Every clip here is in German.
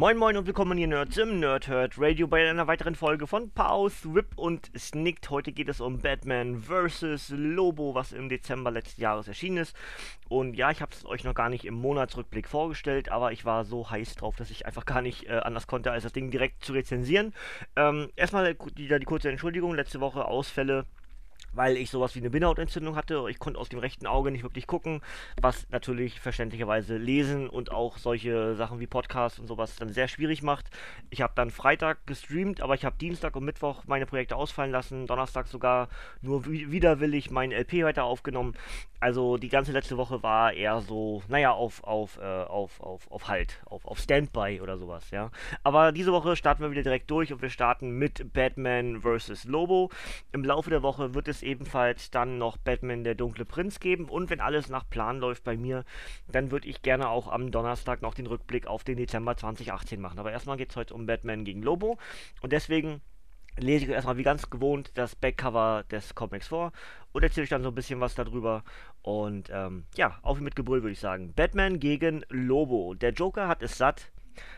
Moin Moin und willkommen hier Nerds im Nerdhurt Radio bei einer weiteren Folge von Pause, Whip und Snicked. Heute geht es um Batman vs. Lobo, was im Dezember letzten Jahres erschienen ist. Und ja, ich habe es euch noch gar nicht im Monatsrückblick vorgestellt, aber ich war so heiß drauf, dass ich einfach gar nicht äh, anders konnte, als das Ding direkt zu rezensieren. Ähm, erstmal wieder die kurze Entschuldigung, letzte Woche Ausfälle weil ich sowas wie eine Bindehautentzündung hatte. Ich konnte aus dem rechten Auge nicht wirklich gucken, was natürlich verständlicherweise Lesen und auch solche Sachen wie Podcasts und sowas dann sehr schwierig macht. Ich habe dann Freitag gestreamt, aber ich habe Dienstag und Mittwoch meine Projekte ausfallen lassen, Donnerstag sogar nur widerwillig mein LP weiter aufgenommen. Also die ganze letzte Woche war eher so, naja, auf, auf, äh, auf, auf, auf Halt, auf, auf Standby oder sowas, ja. Aber diese Woche starten wir wieder direkt durch und wir starten mit Batman vs. Lobo. Im Laufe der Woche wird es ebenfalls dann noch Batman der dunkle Prinz geben. Und wenn alles nach Plan läuft bei mir, dann würde ich gerne auch am Donnerstag noch den Rückblick auf den Dezember 2018 machen. Aber erstmal geht es heute um Batman gegen Lobo. Und deswegen lese ich erstmal wie ganz gewohnt das Backcover des Comics vor und erzähle euch dann so ein bisschen was darüber. Und ähm, ja, auf mit Gebrüll würde ich sagen. Batman gegen Lobo. Der Joker hat es satt,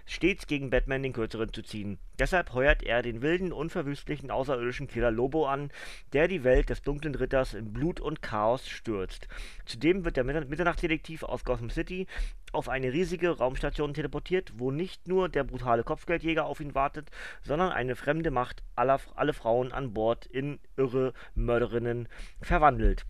stets gegen Batman den Kürzeren zu ziehen. Deshalb heuert er den wilden, unverwüstlichen außerirdischen Killer Lobo an, der die Welt des dunklen Ritters in Blut und Chaos stürzt. Zudem wird der Mitternachtsdetektiv aus Gotham City auf eine riesige Raumstation teleportiert, wo nicht nur der brutale Kopfgeldjäger auf ihn wartet, sondern eine fremde Macht aller, alle Frauen an Bord in irre Mörderinnen verwandelt.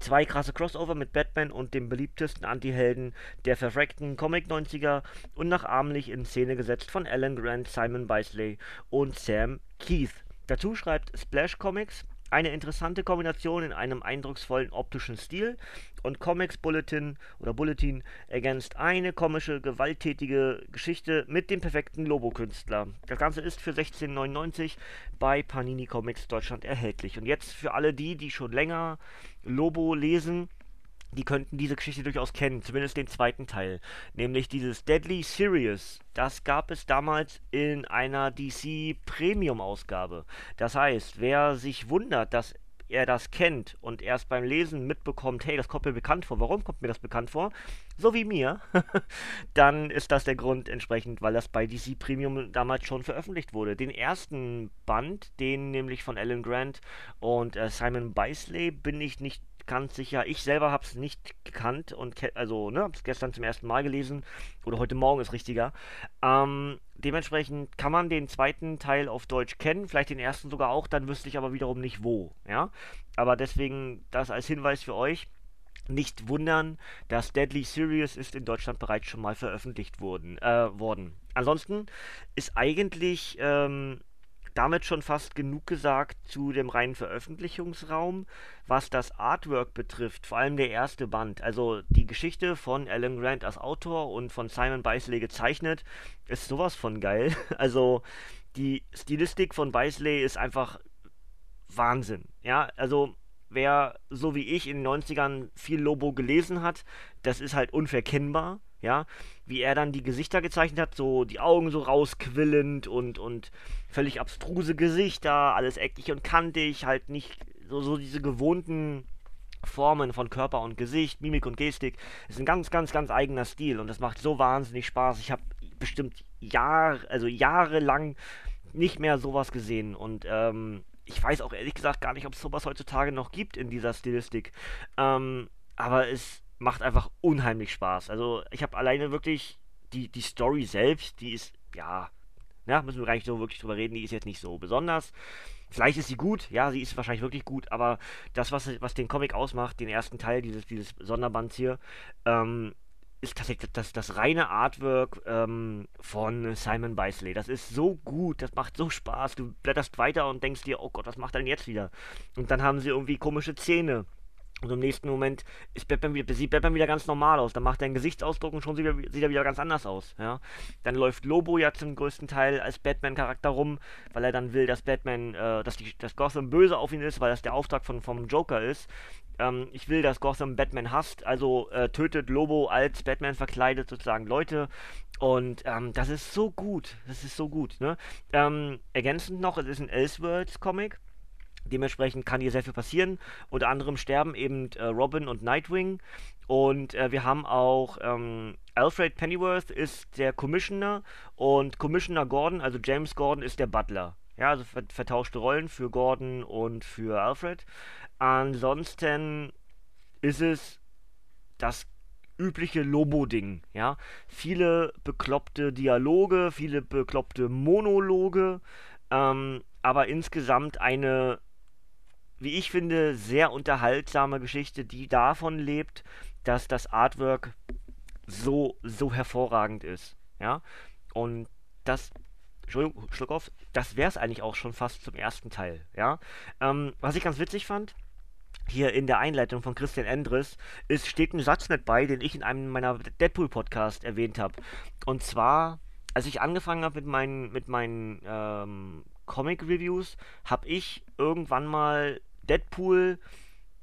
Zwei krasse Crossover mit Batman und dem beliebtesten Antihelden der verwreckten Comic-90er und nachahmlich in Szene gesetzt von Alan Grant, Simon Beisley und Sam Keith. Dazu schreibt Splash Comics eine interessante Kombination in einem eindrucksvollen optischen Stil und Comics Bulletin oder Bulletin ergänzt eine komische, gewalttätige Geschichte mit dem perfekten Lobo-Künstler. Das Ganze ist für 16,99 bei Panini Comics Deutschland erhältlich. Und jetzt für alle die, die schon länger Lobo lesen, die könnten diese Geschichte durchaus kennen, zumindest den zweiten Teil. Nämlich dieses Deadly Serious. Das gab es damals in einer DC Premium Ausgabe. Das heißt, wer sich wundert, dass er das kennt und erst beim Lesen mitbekommt, hey, das kommt mir bekannt vor, warum kommt mir das bekannt vor? So wie mir, dann ist das der Grund entsprechend, weil das bei DC Premium damals schon veröffentlicht wurde. Den ersten Band, den nämlich von Alan Grant und äh, Simon Beisley, bin ich nicht ganz sicher. Ich selber habe es nicht gekannt und also ne, habe es gestern zum ersten Mal gelesen oder heute Morgen ist richtiger. Ähm, dementsprechend kann man den zweiten Teil auf Deutsch kennen, vielleicht den ersten sogar auch, dann wüsste ich aber wiederum nicht wo. Ja, aber deswegen das als Hinweis für euch. Nicht wundern, dass Deadly Serious ist in Deutschland bereits schon mal veröffentlicht worden. Äh, worden. Ansonsten ist eigentlich ähm, damit schon fast genug gesagt zu dem reinen Veröffentlichungsraum, was das Artwork betrifft, vor allem der erste Band. Also die Geschichte von Alan Grant als Autor und von Simon Beisley gezeichnet, ist sowas von geil. Also die Stilistik von Beisley ist einfach Wahnsinn. Ja, also wer so wie ich in den 90ern viel Lobo gelesen hat, das ist halt unverkennbar ja, wie er dann die Gesichter gezeichnet hat, so die Augen so rausquillend und, und völlig abstruse Gesichter, alles eckig und kantig, halt nicht so, so diese gewohnten Formen von Körper und Gesicht, Mimik und Gestik. Ist ein ganz, ganz, ganz eigener Stil und das macht so wahnsinnig Spaß. Ich habe bestimmt Jahre, also jahrelang nicht mehr sowas gesehen und ähm, ich weiß auch ehrlich gesagt gar nicht, ob es sowas heutzutage noch gibt in dieser Stilistik. Ähm, aber es macht einfach unheimlich Spaß. Also ich habe alleine wirklich die, die Story selbst, die ist, ja, ja, müssen wir gar nicht so wirklich drüber reden, die ist jetzt nicht so besonders. Vielleicht ist sie gut, ja, sie ist wahrscheinlich wirklich gut, aber das, was, was den Comic ausmacht, den ersten Teil dieses, dieses Sonderbands hier, ähm, ist tatsächlich das, das reine Artwork ähm, von Simon Beisley. Das ist so gut, das macht so Spaß. Du blätterst weiter und denkst dir, oh Gott, was macht er denn jetzt wieder? Und dann haben sie irgendwie komische Zähne Und im nächsten Moment ist Batman wieder, sieht Batman wieder ganz normal aus. Dann macht er einen Gesichtsausdruck und schon sieht er, sieht er wieder ganz anders aus. Ja? Dann läuft Lobo ja zum größten Teil als Batman-Charakter rum, weil er dann will, dass Batman, äh, dass, die, dass Gotham böse auf ihn ist, weil das der Auftrag von, vom Joker ist. Ähm, ich will, dass Gotham Batman hasst, also äh, tötet Lobo als Batman verkleidet sozusagen Leute. Und ähm, das ist so gut. Das ist so gut. Ne? Ähm, ergänzend noch, es ist ein Elseworlds-Comic. Dementsprechend kann hier sehr viel passieren. Unter anderem sterben eben äh, Robin und Nightwing. Und äh, wir haben auch ähm, Alfred Pennyworth ist der Commissioner und Commissioner Gordon, also James Gordon, ist der Butler. Ja, also vertauschte Rollen für Gordon und für Alfred. Ansonsten ist es das übliche Lobo-Ding, ja. Viele bekloppte Dialoge, viele bekloppte Monologe, ähm, aber insgesamt eine wie ich finde, sehr unterhaltsame Geschichte, die davon lebt, dass das Artwork so, so hervorragend ist. Ja. Und das. Entschuldigung, Schluck auf. Das wäre es eigentlich auch schon fast zum ersten Teil. Ja. Ähm, was ich ganz witzig fand, hier in der Einleitung von Christian Endres ist, steht ein Satz mit bei, den ich in einem meiner Deadpool-Podcast erwähnt habe. Und zwar, als ich angefangen habe mit meinen, mit meinen ähm, Comic-Reviews, habe ich irgendwann mal Deadpool,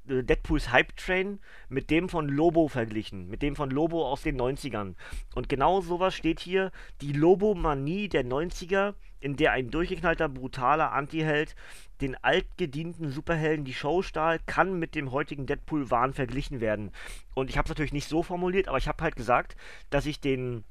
äh, Deadpools Hype Train mit dem von Lobo verglichen, mit dem von Lobo aus den 90ern. Und genau sowas steht hier, die Lobo-Manie der 90er, in der ein durchgeknallter, brutaler Anti-Held den altgedienten Superhelden die Show stahl, kann mit dem heutigen Deadpool-Wahn verglichen werden. Und ich habe es natürlich nicht so formuliert, aber ich habe halt gesagt, dass ich den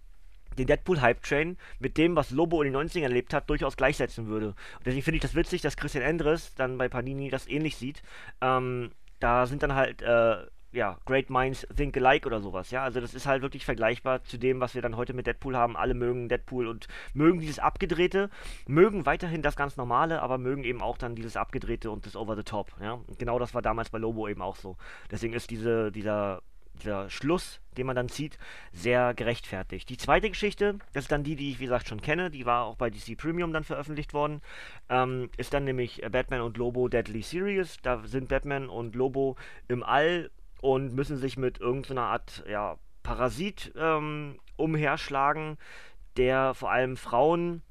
den Deadpool-Hype-Train mit dem, was Lobo in den 90ern erlebt hat, durchaus gleichsetzen würde. Und deswegen finde ich das witzig, dass Christian Endres dann bei Panini das ähnlich sieht. Ähm, da sind dann halt, äh, ja, Great Minds Think Alike oder sowas, ja. Also das ist halt wirklich vergleichbar zu dem, was wir dann heute mit Deadpool haben. Alle mögen Deadpool und mögen dieses Abgedrehte, mögen weiterhin das ganz Normale, aber mögen eben auch dann dieses Abgedrehte und das Over the Top, ja. Und genau das war damals bei Lobo eben auch so. Deswegen ist diese, dieser dieser Schluss, den man dann zieht, sehr gerechtfertigt. Die zweite Geschichte, das ist dann die, die ich wie gesagt schon kenne, die war auch bei DC Premium dann veröffentlicht worden, ähm, ist dann nämlich Batman und Lobo Deadly Serious. Da sind Batman und Lobo im All und müssen sich mit irgendeiner Art ja, Parasit ähm, umherschlagen, der vor allem Frauen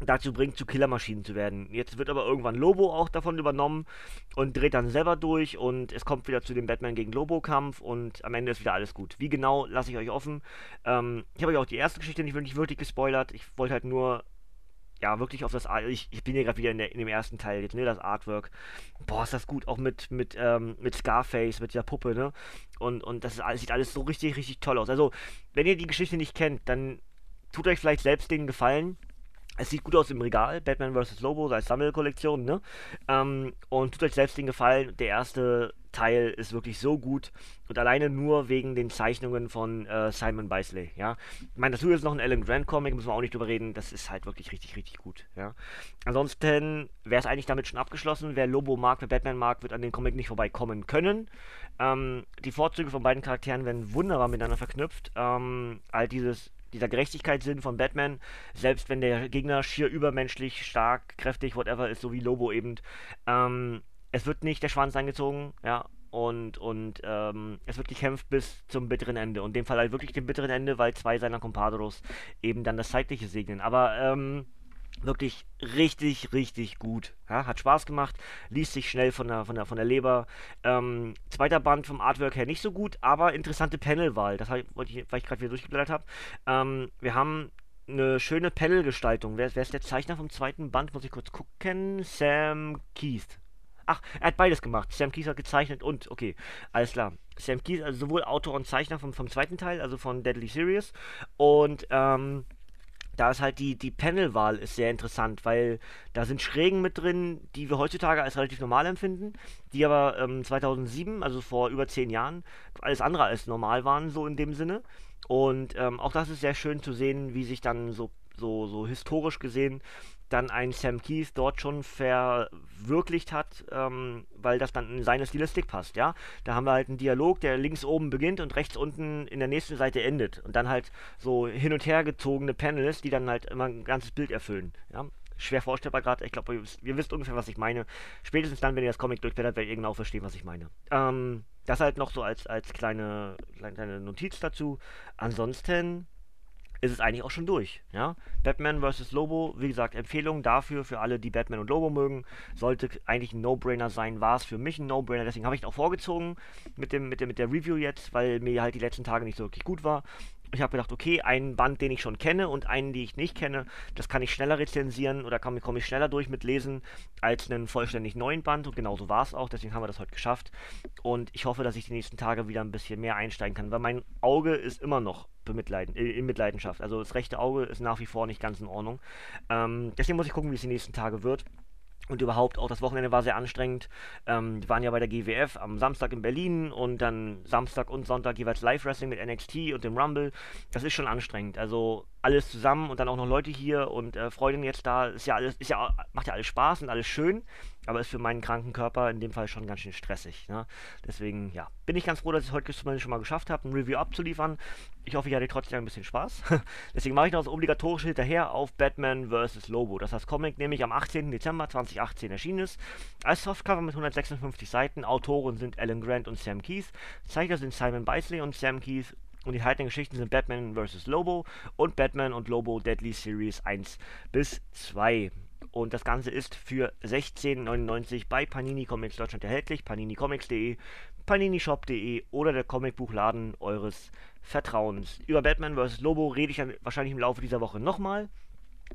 dazu bringt, zu Killermaschinen zu werden. Jetzt wird aber irgendwann Lobo auch davon übernommen und dreht dann selber durch und es kommt wieder zu dem Batman gegen Lobo-Kampf und am Ende ist wieder alles gut. Wie genau, lasse ich euch offen. Ähm, ich habe euch auch die erste Geschichte nicht wirklich, wirklich gespoilert. Ich wollte halt nur, ja, wirklich auf das Art. Ich, ich bin hier gerade wieder in, der, in, dem ersten Teil jetzt, ne, das Artwork. Boah, ist das gut, auch mit, mit, ähm, mit Scarface, mit der Puppe, ne? Und, und das alles, sieht alles so richtig, richtig toll aus. Also, wenn ihr die Geschichte nicht kennt, dann tut euch vielleicht selbst den Gefallen es sieht gut aus im Regal, Batman vs. Lobo als Sammelkollektion, ne? Ähm, und tut euch selbst den Gefallen, der erste Teil ist wirklich so gut und alleine nur wegen den Zeichnungen von äh, Simon Beisley, ja. Ich meine, dazu ist noch ein Alan Grant Comic, müssen wir auch nicht drüber reden, das ist halt wirklich richtig, richtig gut, ja. Ansonsten wäre es eigentlich damit schon abgeschlossen, wer Lobo mag, wer Batman mag, wird an den Comic nicht vorbeikommen können. Ähm, die Vorzüge von beiden Charakteren werden wunderbar miteinander verknüpft. Ähm, all dieses dieser Gerechtigkeitssinn von Batman, selbst wenn der Gegner schier übermenschlich, stark, kräftig, whatever ist, so wie Lobo eben, ähm, es wird nicht der Schwanz eingezogen, ja, und, und ähm, es wird gekämpft bis zum bitteren Ende. Und in dem Fall halt wirklich dem bitteren Ende, weil zwei seiner Compadros eben dann das Zeitliche segnen. Aber ähm, wirklich richtig, richtig gut. Ja, hat Spaß gemacht, liest sich schnell von der, von der, von der Leber. Ähm, zweiter Band vom Artwork her nicht so gut, aber interessante Panelwahl. Das wollte ich, weil ich gerade wieder durchgeblättert habe. Ähm, wir haben eine schöne Panelgestaltung. Wer, wer ist der Zeichner vom zweiten Band? Muss ich kurz gucken. Sam Keith. Ach, er hat beides gemacht. Sam Keith hat gezeichnet und, okay, alles klar. Sam Keith, also sowohl Autor und Zeichner vom, vom zweiten Teil, also von Deadly Serious. Und, ähm, da ist halt die, die Panelwahl ist sehr interessant, weil da sind Schrägen mit drin, die wir heutzutage als relativ normal empfinden, die aber ähm, 2007, also vor über zehn Jahren, alles andere als normal waren, so in dem Sinne. Und ähm, auch das ist sehr schön zu sehen, wie sich dann so, so, so historisch gesehen dann ein Sam Keith dort schon verwirklicht hat, ähm, weil das dann in seine Stilistik passt, ja. Da haben wir halt einen Dialog, der links oben beginnt und rechts unten in der nächsten Seite endet. Und dann halt so hin und her gezogene Panels, die dann halt immer ein ganzes Bild erfüllen, ja. Schwer vorstellbar gerade, ich glaube, ihr, ihr, wisst ungefähr, was ich meine. Spätestens dann, wenn ihr das Comic durchblättert, werdet ihr genau verstehen, was ich meine. Ähm, Das halt noch so als, als kleine, kleine Notiz dazu. Ansonsten ist es eigentlich auch schon durch. Ja? Batman vs. Lobo, wie gesagt, Empfehlung dafür für alle, die Batman und Lobo mögen. Sollte eigentlich ein No-Brainer sein, war es für mich ein No-Brainer. Deswegen habe ich ihn auch vorgezogen mit, dem, mit, dem, mit der Review jetzt, weil mir halt die letzten Tage nicht so wirklich gut war. Ich habe gedacht, okay, einen Band, den ich schon kenne und einen, den ich nicht kenne, das kann ich schneller rezensieren oder komme komm ich schneller durch mit Lesen als einen vollständig neuen Band. Und genauso war es auch, deswegen haben wir das heute geschafft. Und ich hoffe, dass ich die nächsten Tage wieder ein bisschen mehr einsteigen kann, weil mein Auge ist immer noch bemitleiden, äh, in Mitleidenschaft. Also das rechte Auge ist nach wie vor nicht ganz in Ordnung. Ähm, deswegen muss ich gucken, wie es die nächsten Tage wird. Und überhaupt auch das Wochenende war sehr anstrengend. Ähm, wir waren ja bei der GWF am Samstag in Berlin und dann Samstag und Sonntag jeweils Live-Wrestling mit NXT und dem Rumble. Das ist schon anstrengend. Also alles zusammen und dann auch noch Leute hier und äh, Freundin jetzt da. Ist ja alles, ist ja, macht ja alles Spaß und alles schön aber ist für meinen kranken Körper in dem Fall schon ganz schön stressig. Ne? Deswegen, ja, bin ich ganz froh, dass ich es heute zumindest schon mal geschafft habe, ein Review abzuliefern. Ich hoffe, ich hatte trotzdem ein bisschen Spaß. Deswegen mache ich noch das obligatorische hinterher auf Batman vs. Lobo. Das heißt Comic nämlich am 18. Dezember 2018 erschienen ist. Als Softcover mit 156 Seiten. Autoren sind Alan Grant und Sam Keith. Zeichner sind Simon Beisley und Sam Keith. Und die haltenden Geschichten sind Batman vs. Lobo und Batman und Lobo Deadly Series 1 bis 2. Und das Ganze ist für 16,99 bei Panini Comics Deutschland erhältlich. paninicomics.de, paninishop.de oder der Comicbuchladen eures Vertrauens. Über Batman vs. Lobo rede ich dann wahrscheinlich im Laufe dieser Woche nochmal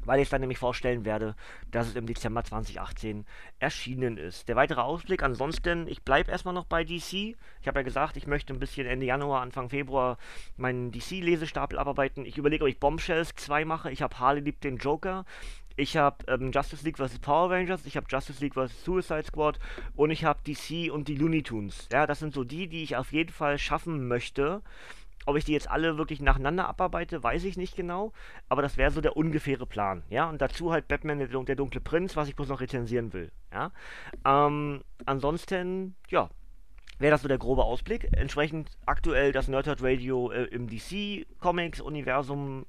weil ich dann nämlich vorstellen werde, dass es im Dezember 2018 erschienen ist. Der weitere Ausblick ansonsten, ich bleibe erstmal noch bei DC. Ich habe ja gesagt, ich möchte ein bisschen Ende Januar, Anfang Februar meinen DC-Lesestapel abarbeiten. Ich überlege, ob ich Bombshells 2 mache. Ich habe Harley liebt den Joker. Ich habe ähm, Justice League vs. Power Rangers, ich habe Justice League vs. Suicide Squad und ich habe DC und die Looney Tunes. Ja, das sind so die, die ich auf jeden Fall schaffen möchte. Ob ich die jetzt alle wirklich nacheinander abarbeite, weiß ich nicht genau. Aber das wäre so der ungefähre Plan. Ja, und dazu halt Batman, der, der dunkle Prinz, was ich bloß noch rezensieren will. Ja, ähm, ansonsten, ja, wäre das so der grobe Ausblick. Entsprechend aktuell das Nerdhurt Radio äh, im DC Comics Universum,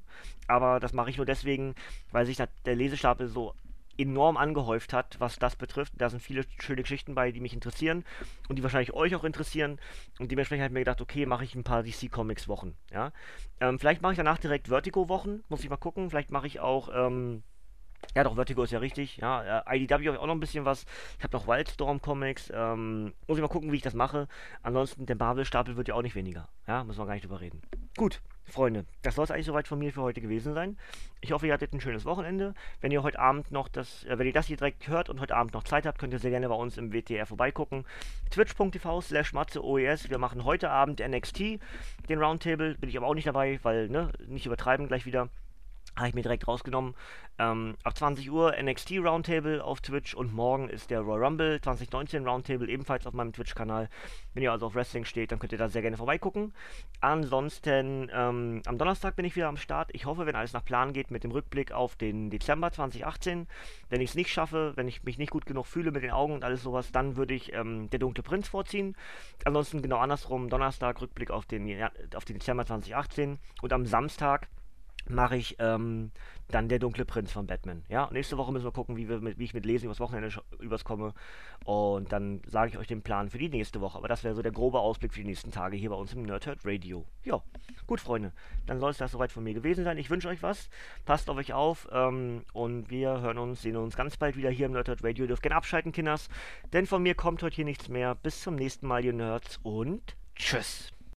aber das mache ich nur deswegen, weil sich der Lesestapel so enorm angehäuft hat, was das betrifft. Da sind viele schöne Geschichten bei, die mich interessieren und die wahrscheinlich euch auch interessieren. Und dementsprechend habe ich mir gedacht, okay, mache ich ein paar DC Comics Wochen. Ja? Ähm, vielleicht mache ich danach direkt Vertigo Wochen, muss ich mal gucken. Vielleicht mache ich auch ähm, ja, doch, Vertigo ist ja richtig. Ja, äh, IDW habe ich auch noch ein bisschen was. Ich habe noch Wildstorm Comics. Ähm, muss ich mal gucken, wie ich das mache. Ansonsten, der Marvel-Stapel wird ja auch nicht weniger. Ja, müssen wir gar nicht drüber reden. Gut, Freunde, das soll es eigentlich soweit von mir für heute gewesen sein. Ich hoffe, ihr hattet ein schönes Wochenende. Wenn ihr heute Abend noch das, äh, wenn ihr das hier direkt hört und heute Abend noch Zeit habt, könnt ihr sehr gerne bei uns im WTR vorbeigucken. Twitch.tv slash matzeoes. Wir machen heute Abend NXT, den Roundtable. Bin ich aber auch nicht dabei, weil, ne, nicht übertreiben gleich wieder. Habe ich mir direkt rausgenommen. Ähm, ab 20 Uhr NXT Roundtable auf Twitch und morgen ist der Royal Rumble 2019 Roundtable ebenfalls auf meinem Twitch-Kanal. Wenn ihr also auf Wrestling steht, dann könnt ihr da sehr gerne vorbeigucken. Ansonsten ähm, am Donnerstag bin ich wieder am Start. Ich hoffe, wenn alles nach Plan geht, mit dem Rückblick auf den Dezember 2018. Wenn ich es nicht schaffe, wenn ich mich nicht gut genug fühle mit den Augen und alles sowas, dann würde ich ähm, der Dunkle Prinz vorziehen. Ansonsten genau andersrum, Donnerstag Rückblick auf den, auf den Dezember 2018 und am Samstag mache ich ähm, dann der dunkle Prinz von Batman. Ja, nächste Woche müssen wir gucken, wie, wir mit, wie ich mit Lesen übers Wochenende übers komme. Und dann sage ich euch den Plan für die nächste Woche. Aber das wäre so der grobe Ausblick für die nächsten Tage hier bei uns im Nerdhurt Radio. Ja, gut, Freunde. Dann soll es das soweit von mir gewesen sein. Ich wünsche euch was. Passt auf euch auf. Ähm, und wir hören uns, sehen uns ganz bald wieder hier im Nerdhurt Radio. Ihr dürft gerne abschalten, Kinders. Denn von mir kommt heute hier nichts mehr. Bis zum nächsten Mal, ihr Nerds. Und tschüss.